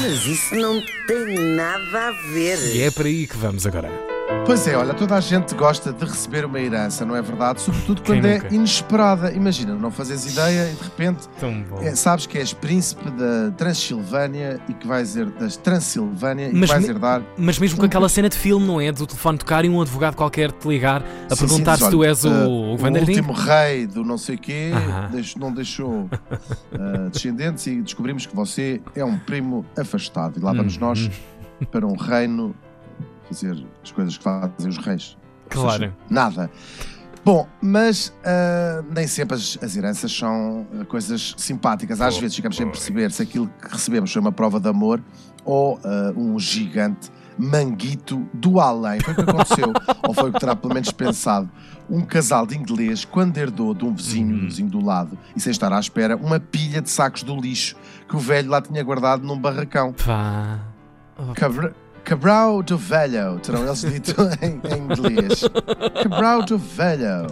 Mas isso não tem nada a ver. E é para aí que vamos agora. Pois é, olha, toda a gente gosta de receber uma herança, não é verdade? Sobretudo quando é inesperada. Imagina, não fazes ideia e de repente é, sabes que és príncipe da Transilvânia e que vais her- das Transilvânia e Mas que vais herdar. Mas mesmo com aquela cena de filme, não é? Do telefone tocar e um advogado qualquer te ligar a Sim, perguntar sim, se tu olha, és o, ah, o o Vanderding. último rei do não sei quê não deixou ah, descendentes e descobrimos que você é um primo afastado. E lá vamos Uhum. nós para um reino fazer as coisas que fazem os reis. Claro. seja, nada. Bom, mas ah, nem sempre as, as heranças são ah, coisas simpáticas. Às Oh, vezes ficamos sem boy. perceber se aquilo que recebemos foi uma prova de amor ou ah, um gigante manguito do além. Foi o que aconteceu, ou foi o que terá pelo menos pensado. Um casal de inglês, quando herdou de um vizinho, Uhum. um vizinho do lado, e sem estar à espera, uma pilha de sacos do lixo que o velho lá tinha guardado num barracão. Pá. Cabra- Cabral do velho, terão eles dito em, em inglês. Cabral do velho.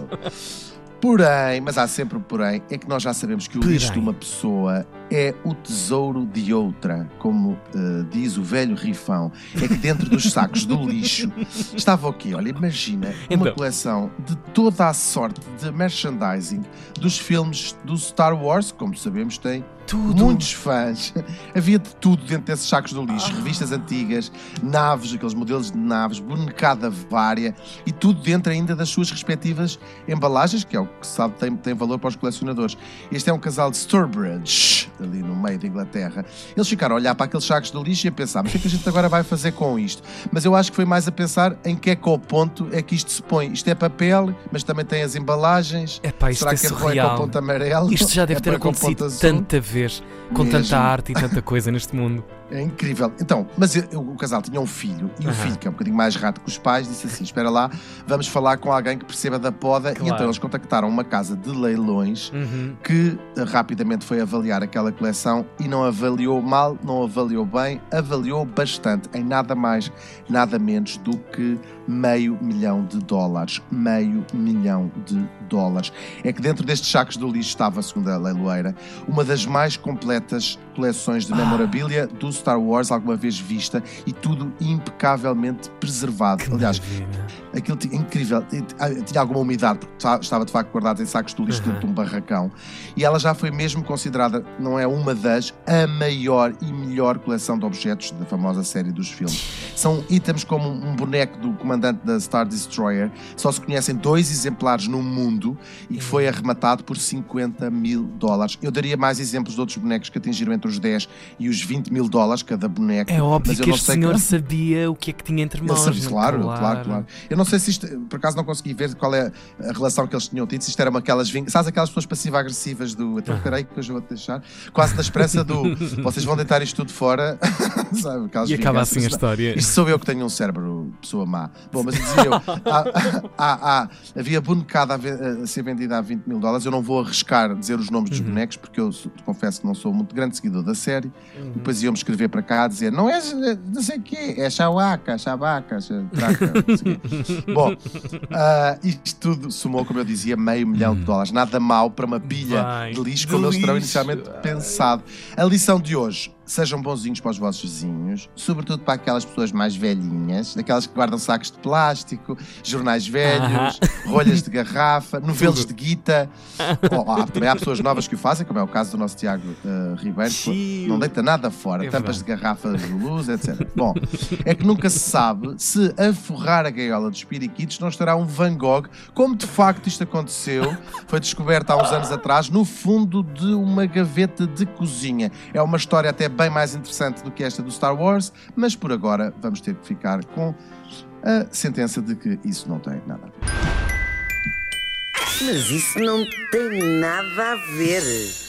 Porém, mas há sempre um porém, é que nós já sabemos que o lixo de uma pessoa é o tesouro de outra, como eh, diz o velho rifão. É que dentro dos sacos do lixo estava o quê? Olha, imagina uma Então. coleção de toda a sorte de merchandising dos filmes do Star Wars, como sabemos, tem Tudo. muitos fãs. Havia de tudo dentro desses sacos do lixo. Revistas antigas, naves, aqueles modelos de naves, bonecada vária e tudo dentro ainda das suas respectivas embalagens, que é o que se sabe tem, tem valor para os colecionadores. Este é um casal de Sturbridge, ali no meio da Inglaterra. Eles ficaram a olhar para aqueles sacos de lixo e a pensar, mas o que é que a gente agora vai fazer com isto? Mas eu acho que foi mais a pensar em que é que ao ponto é que isto se põe. Isto é papel, mas também tem as embalagens. Epá, isto Será é que é para o surreal. ponto amarelo? Isto já deve É ter acontecido tanta vez, com Mesmo. tanta arte e tanta coisa neste mundo. É incrível. Então, mas eu- o casal tinha um filho e o Aham. filho, que é um bocadinho mais rato que os pais, disse assim: Espera lá, vamos falar com alguém que perceba da poda. E Claro. então eles contactaram uma casa de leilões Uhum. que eh, rapidamente foi avaliar aquela coleção e não avaliou mal, não avaliou bem, avaliou bastante, em nada mais, nada menos do que meio milhão de dólares. Meio milhão de dólares. É que dentro destes sacos do lixo estava, segundo a leiloeira, uma das mais completas coleções de Ah. memorabilia do Star Wars alguma vez vista e tudo impecavelmente preservado. Que Aliás, maravilha. Aquilo tinha, incrível, tinha- tinha alguma umidade, porque ta- estava de facto guardado em sacos de lixo Uhum. dentro de um barracão. E ela já foi mesmo considerada, não é uma das, a maior e melhor coleção de objetos da famosa série dos filmes. São itens como um boneco do comandante da Star Destroyer, só se conhecem dois exemplares no mundo e que foi arrematado por 50 mil dólares. Eu daria mais exemplos de outros bonecos que atingiram entre os 10 e os 20 mil dólares cada boneco. É óbvio que este senhor que- sabia o que é que tinha entre mãos. sabe, não? claro, claro, claro, Eu não sei se isto, por acaso não consegui ver qual é a relação que eles tinham tido, se isto era uma aquelas. Sabes aquelas pessoas passivo-agressivas do então peraí que hoje eu vou-te deixar, quase na esperança do vocês vão deitar isto tudo fora, sabe? E acaba assim a história. Isto sou eu que tenho um cérebro, pessoa má. Bom, mas dizia eu, há- há- há- havia bonecada a, a ser vendida a 20 mil dólares. Eu não vou arriscar dizer os nomes dos Uhum. bonecos, porque eu confesso que não sou muito grande seguidor da série. Depois iam-me escrever para cá a dizer: não é não sei o quê, é chauaca, chabaca, traca. não sei o quê." Bom, ah, isto tudo somou, como eu dizia, meio milhão de dólares. Nada mal para uma pilha Bem, de lixo como eles terão inicialmente Ai. pensado. A lição de hoje. Sejam bonzinhos para os vossos vizinhos, sobretudo para aquelas pessoas mais velhinhas, daquelas que guardam sacos de plástico, jornais velhos, rolhas de garrafa, novelos de guita. Oh, há- também há pessoas novas que o fazem, como é o caso do nosso Tiago eh, Ribeiro, que não deita nada fora, É tampas verdade. de garrafas de luz, etc. Bom, é que nunca se sabe se a forrar a gaiola dos periquitos não estará um Van Gogh, como de facto isto aconteceu, foi descoberto há uns anos atrás, no fundo de uma gaveta de cozinha. É uma história até bem mais interessante do que esta do Star Wars, mas por agora vamos ter que ficar com a sentença de que isso não tem nada a ver. Mas isso não tem nada a ver.